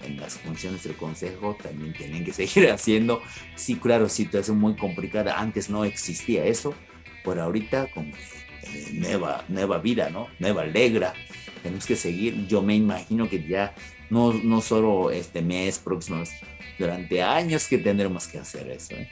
[SPEAKER 4] en las funciones del Consejo, también tienen que seguir haciendo. Sí, claro, situación muy complicada. Antes no existía eso, por ahorita eh, nueva, nueva vida, ¿no? Nueva alegra. Tenemos que seguir. Yo me imagino que ya no, no solo este mes, próximos, durante años que tendremos que hacer eso. ¿eh?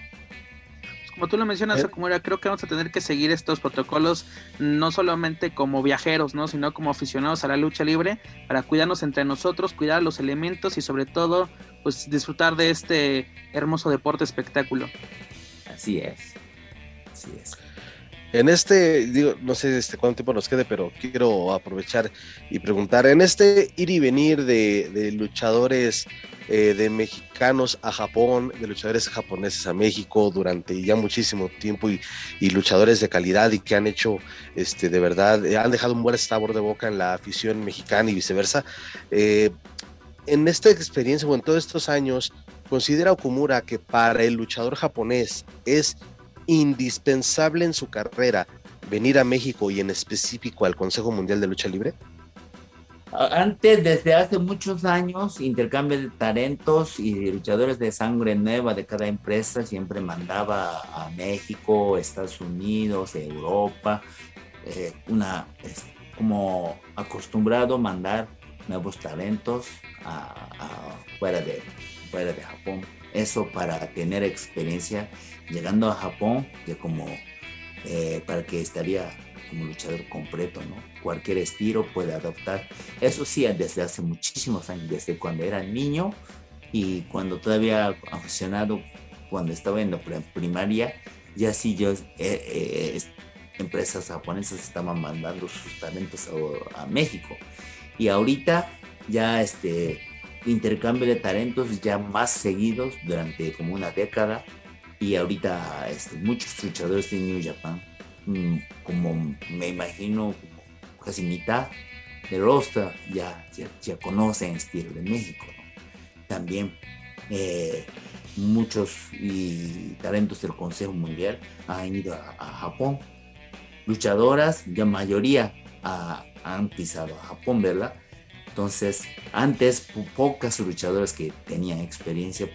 [SPEAKER 1] Pues como tú lo mencionas, eh. Akumura, creo que vamos a tener que seguir estos protocolos no solamente como viajeros, ¿no? sino como aficionados a la lucha libre para cuidarnos entre nosotros, cuidar los elementos y sobre todo pues disfrutar de este hermoso deporte espectáculo.
[SPEAKER 4] Así es. Así es.
[SPEAKER 3] En este, digo, no sé este, cuánto tiempo nos quede, pero quiero aprovechar y preguntar, en este ir y venir de, luchadores eh, de mexicanos a Japón, de luchadores japoneses a México durante ya muchísimo tiempo y, luchadores de calidad y que han hecho, este, de verdad, eh, han dejado un buen sabor de boca en la afición mexicana y viceversa. Eh, en esta experiencia o en todos estos años, ¿considera Okumura que para el luchador japonés es indispensable en su carrera venir a México y en específico al Consejo Mundial de Lucha Libre?
[SPEAKER 4] Antes, desde hace muchos años, intercambio de talentos y luchadores de sangre nueva de cada empresa siempre mandaba a México, Estados Unidos, Europa, eh, una, como acostumbrado mandar nuevos talentos fuera, de, fuera de Japón. Eso para tener experiencia llegando a Japón, ya como eh, para que estaría como luchador completo, ¿no? Cualquier estilo puede adoptar. Eso sí, desde hace muchísimos años, desde cuando era niño y cuando todavía aficionado, cuando estaba en la primaria, ya sí yo, eh, eh, empresas japonesas estaban mandando sus talentos a, a, México. Y ahorita ya este intercambio de talentos ya más seguidos durante como una década y ahorita este, muchos luchadores de New Japan, mm, como me imagino, casi mitad de roster ya, ya, conocen estilo de México. También eh, muchos y talentos del Consejo Mundial han ido a, Japón. Luchadoras, ya mayoría han pisado a Japón, ¿verdad? Entonces, antes pocas luchadoras que tenían experiencia,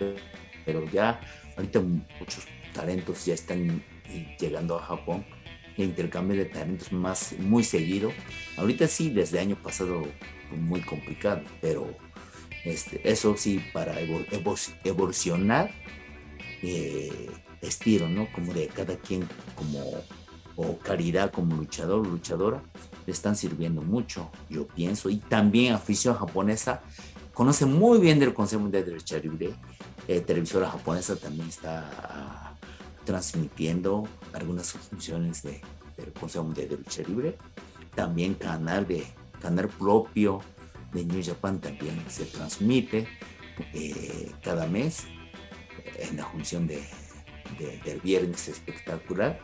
[SPEAKER 4] pero, ya ahorita muchos talentos ya están llegando a Japón. El intercambio de talentos más muy seguido. Ahorita sí, desde año pasado muy complicado, pero este, eso sí, para evolucionar eh, estilo, ¿no? Como de cada quien, como, o caridad como luchador, luchadora, le están sirviendo mucho, yo pienso. Y también afición japonesa conoce muy bien del Consejo de Derecho Libre. Eh, televisora japonesa también está ah, transmitiendo algunas funciones de, del Consejo de Derecho Libre. También canal de canal propio de New Japan también se transmite eh, cada mes en la función de, del viernes espectacular.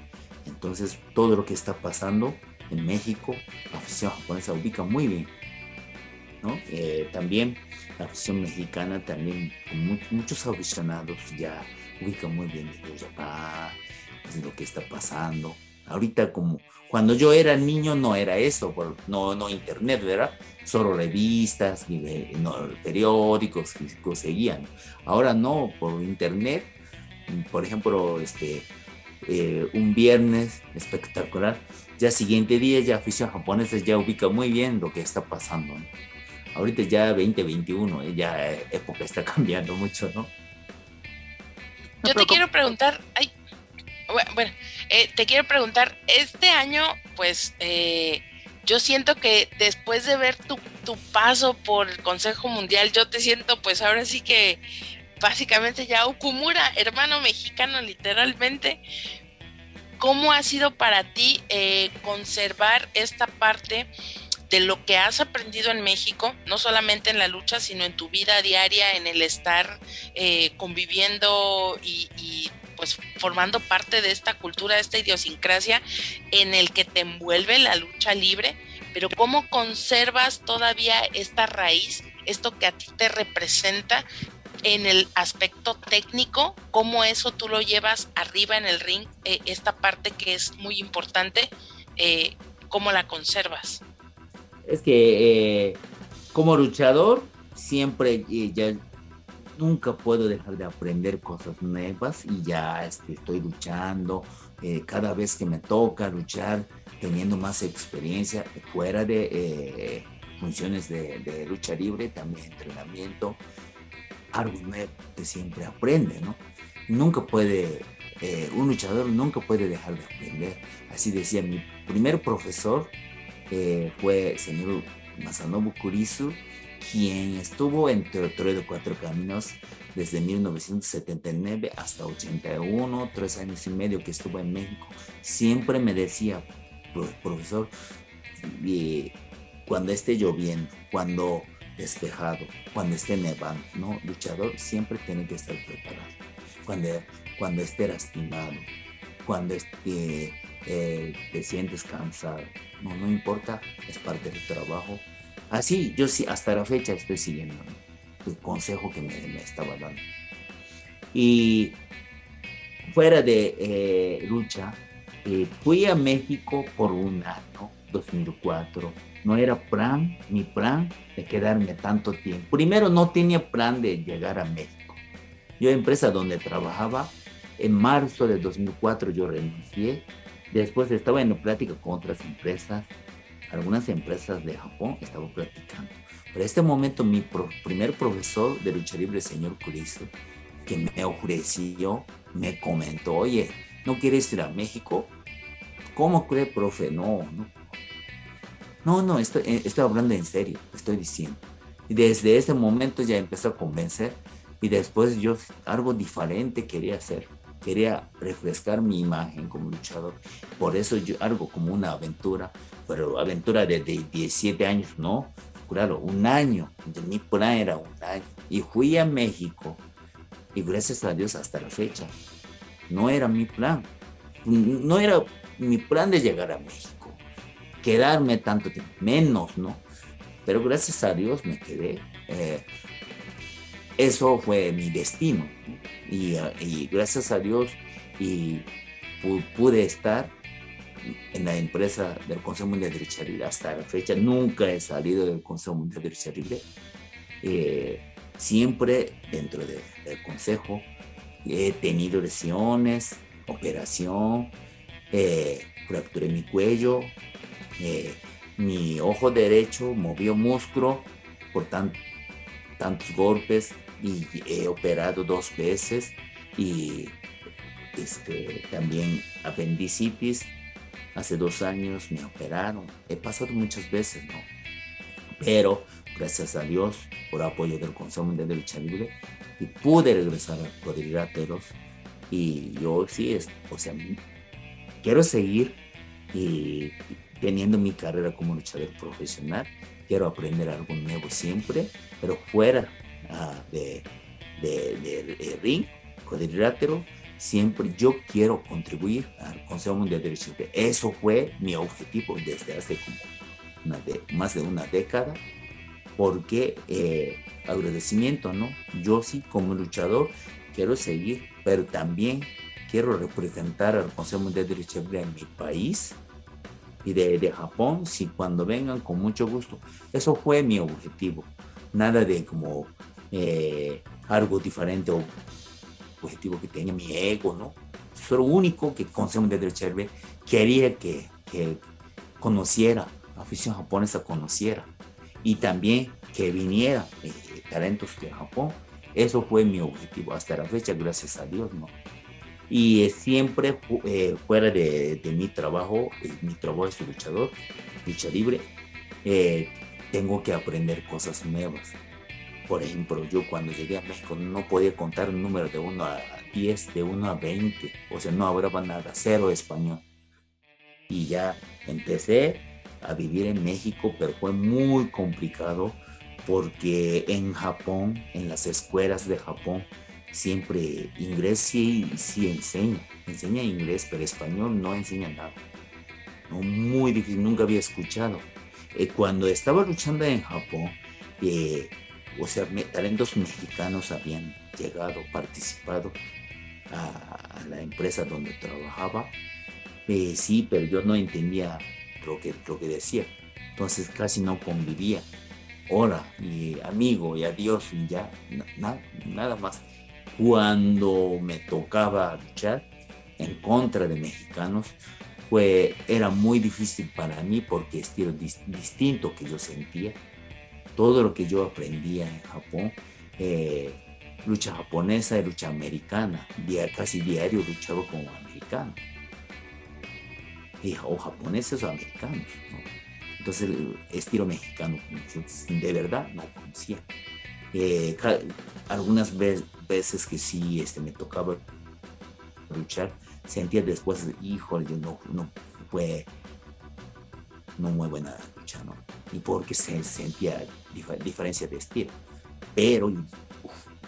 [SPEAKER 4] Entonces, todo lo que está pasando en México, la afición japonesa ubica muy bien. Eh, también la afición mexicana, también muchos aficionados ya ubica muy bien New Japan, lo que está pasando. Ahorita como cuando yo era niño no era eso, no, no internet, ¿verdad? Solo revistas, no, periódicos que seguían. Ahora no, por internet, por ejemplo, este, eh, un viernes espectacular, ya siguiente día ya afición japonesa ya ubica muy bien lo que está pasando. Ahorita ya 2021, eh, ya época está cambiando mucho, ¿no?
[SPEAKER 2] Yo te quiero preguntar, ay, bueno, eh, te quiero preguntar, este año, pues, eh, yo siento que después de ver tu, tu, paso por el Consejo Mundial, yo te siento, pues, ahora sí que básicamente ya Okumura, hermano mexicano, literalmente. ¿Cómo ha sido para ti eh, conservar esta parte de lo que has aprendido en México, no solamente en la lucha, sino en tu vida diaria, en el estar conviviendo y, y pues formando parte de esta cultura, de esta idiosincrasia en el que te envuelve la lucha libre, pero cómo conservas todavía esta raíz, esto que a ti te representa en el aspecto técnico, cómo eso tú lo llevas arriba en el ring, eh, esta parte que es muy importante, eh, cómo la conservas.
[SPEAKER 4] Es que eh, como luchador siempre ya nunca puedo dejar de aprender cosas nuevas y ya este, estoy luchando. Eh, cada vez que me toca luchar, teniendo más experiencia fuera de eh, funciones de, lucha libre, también entrenamiento, algo nuevo que siempre aprende, ¿no? Nunca puede, eh, un luchador nunca puede dejar de aprender. Así decía mi primer profesor, fue el señor Masanobu Kurisu, quien estuvo entre de Cuatro Caminos desde 1979 hasta 81, tres años y medio que estuvo en México, siempre me decía, profesor, cuando esté lloviendo, cuando despejado, cuando esté nevando, ¿no? Luchador siempre tiene que estar preparado. Cuando, cuando esté lastimado, cuando esté, eh, te sientes cansado, no, no importa, es parte del trabajo, Así, yo sí, hasta la fecha estoy siguiendo el consejo que me, estaba dando. Y fuera de eh, lucha, eh, fui a México por un año, 2004. No era plan, mi plan de quedarme tanto tiempo. Primero no tenía plan de llegar a México. Yo, empresa donde trabajaba, en marzo de 2004 yo renuncié. Después estaba en plática con otras empresas algunas empresas de Japón estaban practicando. Pero en este momento mi primer profesor de lucha libre, señor Cristo, que me ofreció, me comentó, oye, ¿no quieres ir a México? ¿Cómo cree, profe? No, no. No, no, estoy, eh, estoy hablando en serio, estoy diciendo. Y desde ese momento ya empezó a convencer y después yo algo diferente quería hacer. Quería refrescar mi imagen como luchador. Por eso yo algo como una aventura pero aventura de 17 años, no, claro, un año, mi plan era un año, y fui a México, y gracias a Dios hasta la fecha, no era mi plan, no era mi plan de llegar a México, quedarme tanto tiempo, menos, ¿no? Pero gracias a Dios me quedé. Eh, eso fue mi destino. Y, gracias a Dios y pude estar en la empresa del Consejo Mundial de Derecho Libre. Hasta la fecha nunca he salido del Consejo Mundial de Derecho Libre. Eh, siempre dentro del Consejo he tenido lesiones, operación, eh, fracturé mi cuello, eh, mi ojo derecho movió músculo por tantos golpes y he operado dos veces y este, también apendicitis. Hace dos años me operaron. He pasado muchas veces, ¿no? Pero gracias a Dios, por apoyo del Consejo Mundial de Lucha Libre, y pude regresar a cuadriláteros. Y yo sí, es, o sea, quiero seguir y teniendo mi carrera como luchador profesional. Quiero aprender algo nuevo siempre, pero fuera ah, de, de, de, ring, cuadrilátero, siempre yo quiero contribuir al Consejo Mundial de Derechos Eso fue mi objetivo desde hace como una de, más de una década, porque eh, agradecimiento, ¿no? Yo sí como luchador quiero seguir, pero también quiero representar al Consejo Mundial de Derechos en mi país y de, de Japón, si cuando vengan con mucho gusto. Eso fue mi objetivo, nada de como eh, algo diferente o objetivo que tenía mi ego, ¿no? Eso lo único que Consejo de Derecho quería que, que conociera, afición japonesa conociera y también que viniera eh, talentos de Japón. Eso fue mi objetivo hasta la fecha, gracias a Dios, ¿no? Y siempre eh, fuera de, de, mi trabajo, eh, mi trabajo es luchador, lucha libre, tengo que aprender cosas nuevas por ejemplo, yo cuando llegué a México no podía contar un número de 1 a 10, de 1 a 20, o sea, no hablaba nada, cero español. Y ya empecé a vivir en México, pero fue muy complicado porque en Japón, en las escuelas de Japón, siempre inglés sí, sí enseña, enseña inglés, pero español no enseña nada. Muy difícil, nunca había escuchado. Eh, cuando estaba luchando en Japón, eh, o sea, talentos mexicanos habían llegado, participado a, la empresa donde trabajaba. Eh, sí, pero yo no entendía lo que, lo que decía. Entonces casi no convivía. Hola y amigo y adiós y ya, nada más. Cuando me tocaba luchar en contra de mexicanos, fue, era muy difícil para mí porque estilo distinto que yo sentía todo lo que yo aprendía en Japón, eh, lucha japonesa y lucha americana, casi diario luchaba como americano, o japoneses o americanos. Entonces, el estilo mexicano, de verdad, no conocía. Eh, algunas veces que sí este, me tocaba luchar, sentía después, híjole, no, no fue no muy buena lucha, ¿no? Y porque se sentía diferencia de estilo. Pero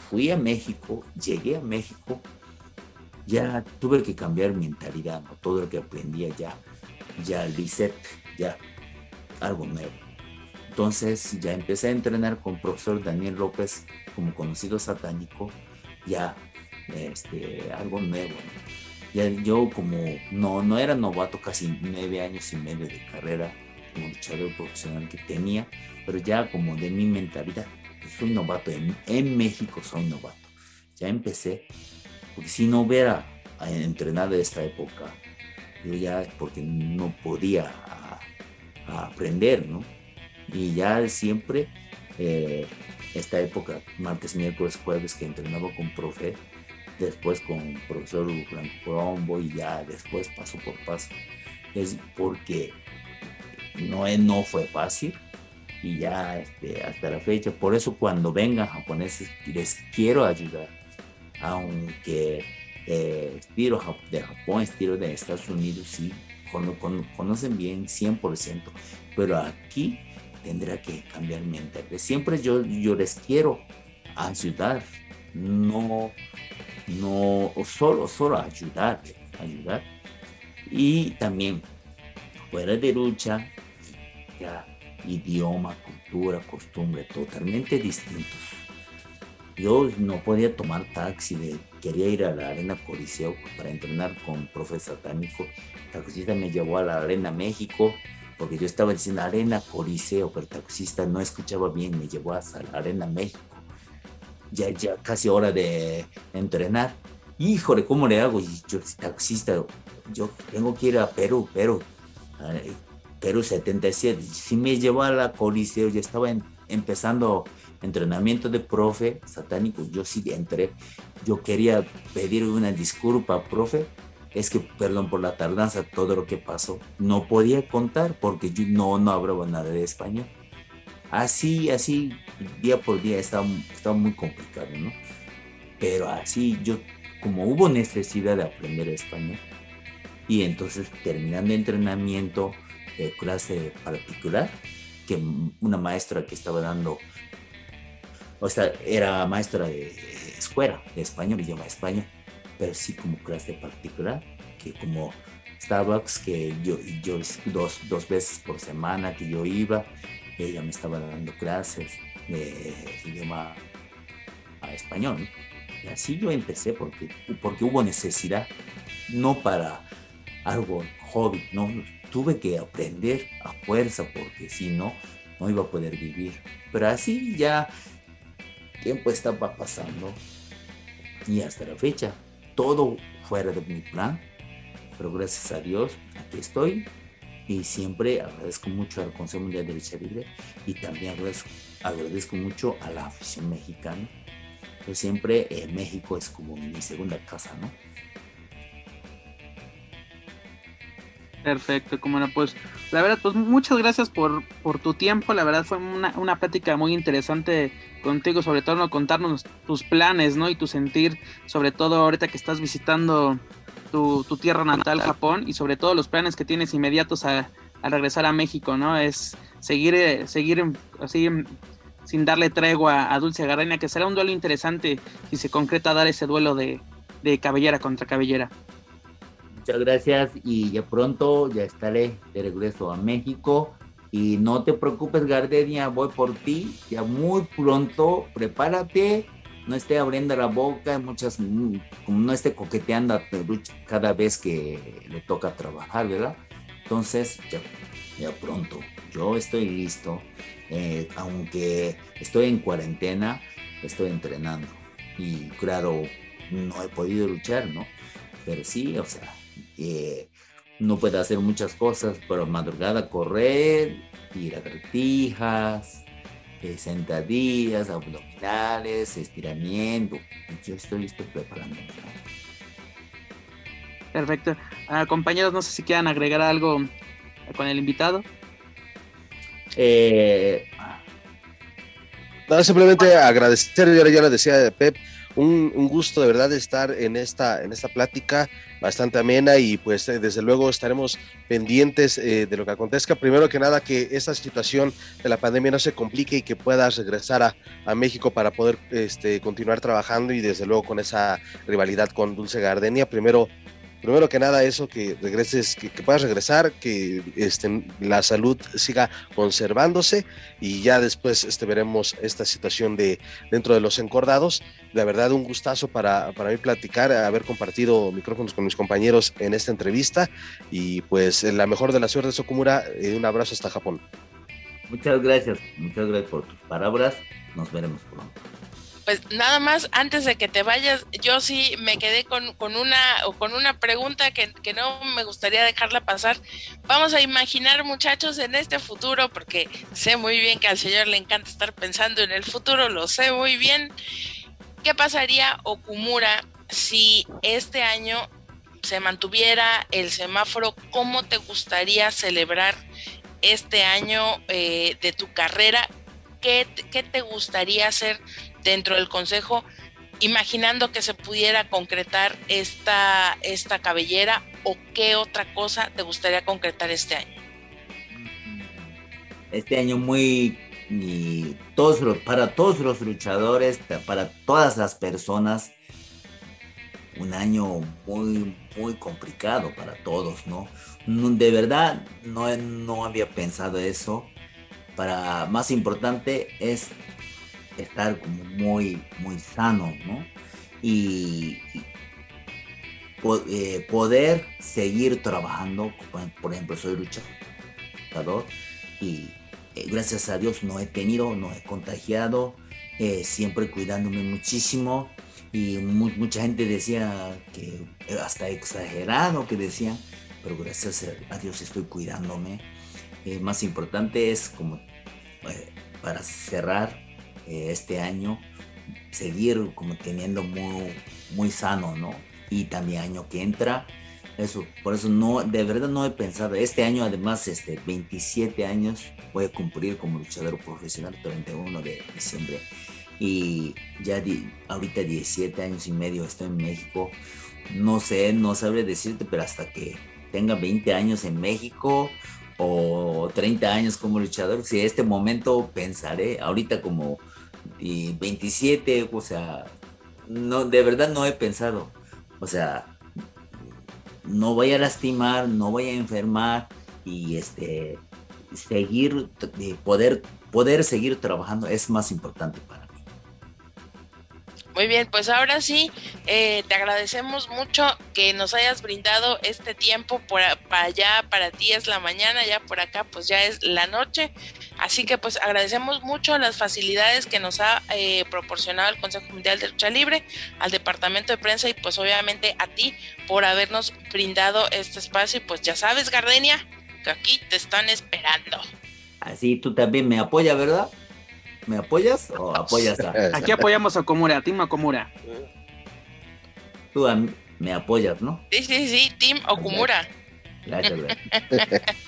[SPEAKER 4] fui a México, llegué a México, ya tuve que cambiar mentalidad, ¿no? Todo lo que aprendía ya, ya reset, ya algo nuevo. Entonces ya empecé a entrenar con el profesor Daniel López como conocido satánico, ya este, algo nuevo. Ya yo como no, no era novato, casi nueve años y medio de carrera como luchador profesional que tenía, pero ya como de mi mentalidad, soy novato, en, en México soy novato. Ya empecé, porque si no hubiera entrenado esta época, yo ya porque no podía aprender, ¿no? Y ya siempre, eh, esta época, martes, miércoles, jueves, que entrenaba con profe, después con profesor Franco Colombo y ya después paso por paso. Es porque no, no fue fácil. Y ya este, hasta la fecha, por eso cuando vengan japoneses les quiero ayudar, aunque eh, estilo de Japón, estilo de Estados Unidos, sí, conocen bien 100%, pero aquí tendrá que cambiar mente. Siempre yo, yo les quiero ayudar, no, no solo, solo ayudar, ayudar. Y también fuera de lucha, idioma, cultura, costumbre totalmente distintos. yo no podía tomar taxi, quería ir a la Arena Coliseo para entrenar con profe satánico. El taxista me llevó a la Arena México, porque yo estaba diciendo Arena Coliseo, pero el taxista no escuchaba bien, me llevó hasta la Arena México. Ya, ya casi hora de entrenar. Híjole, ¿cómo le hago? Y yo, taxista, yo tengo que ir a Perú, Perú. Perú 77. Si me llevó a la Coliseo, ya estaba empezando entrenamiento de profe satánico, yo sí entré. Yo quería pedir una disculpa, profe. Es que, perdón por la tardanza, todo lo que pasó. No podía contar porque yo no, no hablaba nada de español. Así, así, día por día estaba, estaba muy complicado, ¿no? Pero así, yo, como hubo necesidad de aprender español, y entonces terminando entrenamiento clase particular, que una maestra que estaba dando o sea, era maestra de escuela, de español, idioma español, pero sí como clase particular, que como Starbucks, que yo, yo dos, dos veces por semana que yo iba, ella me estaba dando clases de idioma español. Y así yo empecé porque, porque hubo necesidad, no para algo hobby, no, tuve que aprender a fuerza porque si no, no iba a poder vivir. Pero así ya tiempo estaba pasando y hasta la fecha todo fuera de mi plan, pero gracias a Dios aquí estoy y siempre agradezco mucho al Consejo Mundial de Lucha Libre y también agradezco, agradezco mucho a la afición mexicana. Yo siempre eh, México es como mi segunda casa, ¿no?
[SPEAKER 1] Perfecto, como no, pues la verdad, pues muchas gracias por, por tu tiempo, la verdad fue una, una plática muy interesante contigo, sobre todo no contarnos tus planes, ¿no? Y tu sentir, sobre todo ahorita que estás visitando tu, tierra natal, Japón, y sobre todo los planes que tienes inmediatos a, regresar a México, ¿no? Es seguir, eh, seguir así sin darle tregua a Dulce Garreña, que será un duelo interesante si se concreta dar ese duelo de, de cabellera contra cabellera.
[SPEAKER 4] Muchas gracias y ya pronto ya estaré de regreso a México. Y no te preocupes, Gardenia, voy por ti. Ya muy pronto, prepárate. No esté abriendo la boca, muchas, no esté coqueteando cada vez que le toca trabajar, ¿verdad? Entonces, ya, ya pronto, yo estoy listo. Eh, aunque estoy en cuarentena, estoy entrenando. Y claro, no he podido luchar, ¿no? Pero sí, o sea, no puede hacer muchas cosas, pero madrugada correr, tirar vertijas, eh, sentadillas, abdominales, estiramiento. Yo estoy, estoy preparando.
[SPEAKER 1] Perfecto. Ah, compañeros, no sé si quieran agregar algo con el invitado.
[SPEAKER 3] Eh, no, simplemente agradecer, yo ya lo decía Pep, un, gusto de verdad estar en esta, en esta plática bastante amena y pues eh, desde luego estaremos pendientes eh, de lo que acontezca. Primero que nada que esta situación de la pandemia no se complique y que puedas regresar a, a México para poder este, continuar trabajando y desde luego con esa rivalidad con Dulce Gardenia. Primero primero que nada eso, que regreses, que, puedas regresar, que este, la salud siga conservándose y ya después este, veremos esta situación de dentro de los encordados. La verdad, un gustazo para, para mí platicar, haber compartido micrófonos con mis compañeros en esta entrevista y pues la mejor de la suerte, Sokumura, eh, un abrazo hasta Japón.
[SPEAKER 4] Muchas gracias, muchas gracias por tus palabras, nos veremos pronto
[SPEAKER 2] pues nada más, antes de que te vayas, yo sí me quedé con, con una, con una pregunta que, que, no me gustaría dejarla pasar. Vamos a imaginar, muchachos, en este futuro, porque sé muy bien que al Señor le encanta estar pensando en el futuro, lo sé muy bien. ¿Qué pasaría, Okumura, si este año se mantuviera el semáforo? ¿Cómo te gustaría celebrar este año eh, de tu carrera? ¿Qué, ¿Qué te gustaría hacer dentro del Consejo, imaginando que se pudiera concretar esta, esta cabellera o qué otra cosa te gustaría concretar este año?
[SPEAKER 4] Este año muy todos para todos los luchadores, para todas las personas, un año muy, muy complicado para todos, ¿no? De verdad, no, no había pensado eso. Para más importante es estar como muy, muy sano, ¿no? Y, eh, poder seguir trabajando, por ejemplo, soy luchador y eh, gracias a Dios no he tenido, no he contagiado, eh, siempre cuidándome muchísimo y mucha gente decía que hasta exagerado que decían, pero gracias a Dios estoy cuidándome. más importante es como para cerrar este año, seguir como teniendo muy, muy sano, ¿no? Y también año que entra, eso, por eso no, de verdad no he pensado. Este año, además, este, 27 años voy a cumplir como luchador profesional, 31 de diciembre. Y ya ahorita 17 años y medio estoy en México. No sé, no sabré decirte, pero hasta que tenga 20 años en México o 30 años como luchador, si este momento pensaré, ahorita como 27, o sea, no, de verdad no he pensado. O sea, no voy a lastimar, no voy a enfermar y este seguir poder poder seguir trabajando es más importante para mí.
[SPEAKER 2] Muy bien, pues ahora sí, eh, te agradecemos mucho que nos hayas brindado este tiempo para allá, para ti es la mañana, ya por acá pues ya es la noche. Así que pues agradecemos mucho las facilidades que nos ha eh, proporcionado el Consejo Mundial de Lucha Libre, al Departamento de Prensa y pues obviamente a ti por habernos brindado este espacio. Y pues ya sabes, Gardenia, que aquí te están esperando.
[SPEAKER 4] Así tú también me apoyas, ¿verdad? ¿Me apoyas o apoyas a.?
[SPEAKER 1] Aquí apoyamos a Komura, Team Okumura.
[SPEAKER 4] Tú me apoyas, ¿no?
[SPEAKER 2] Sí, sí, sí, Team Okumura.
[SPEAKER 4] Gracias,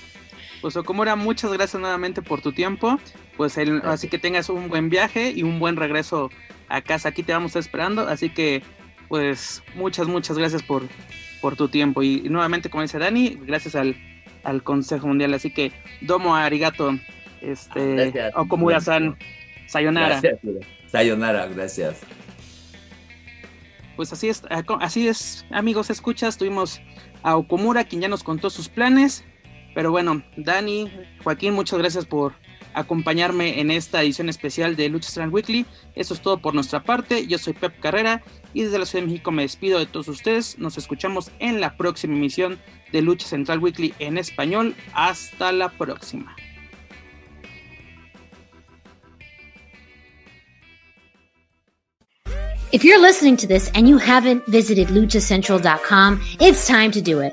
[SPEAKER 1] Pues Okumura, muchas gracias nuevamente por tu tiempo. Pues así que tengas un buen viaje y un buen regreso a casa. Aquí te vamos esperando. Así que, pues, muchas, muchas gracias por, por tu tiempo. Y, nuevamente, como dice Dani, gracias al, al Consejo Mundial. Así que, domo arigato, este, Okumura-san. Sayonara.
[SPEAKER 4] Gracias, Sayonara, gracias.
[SPEAKER 1] Pues así es, así es, amigos, escuchas, tuvimos a Okumura, quien ya nos contó sus planes. Pero bueno, Dani, Joaquín, muchas gracias por acompañarme en esta edición especial de Lucha Central Weekly. Eso es todo por nuestra parte. Yo soy Pep Carrera y desde la Ciudad de México me despido de todos ustedes. Nos escuchamos en la próxima emisión de Lucha Central Weekly en español. Hasta la próxima.
[SPEAKER 5] If you're listening to this and you haven't visited luchacentral.com, it's time to do it.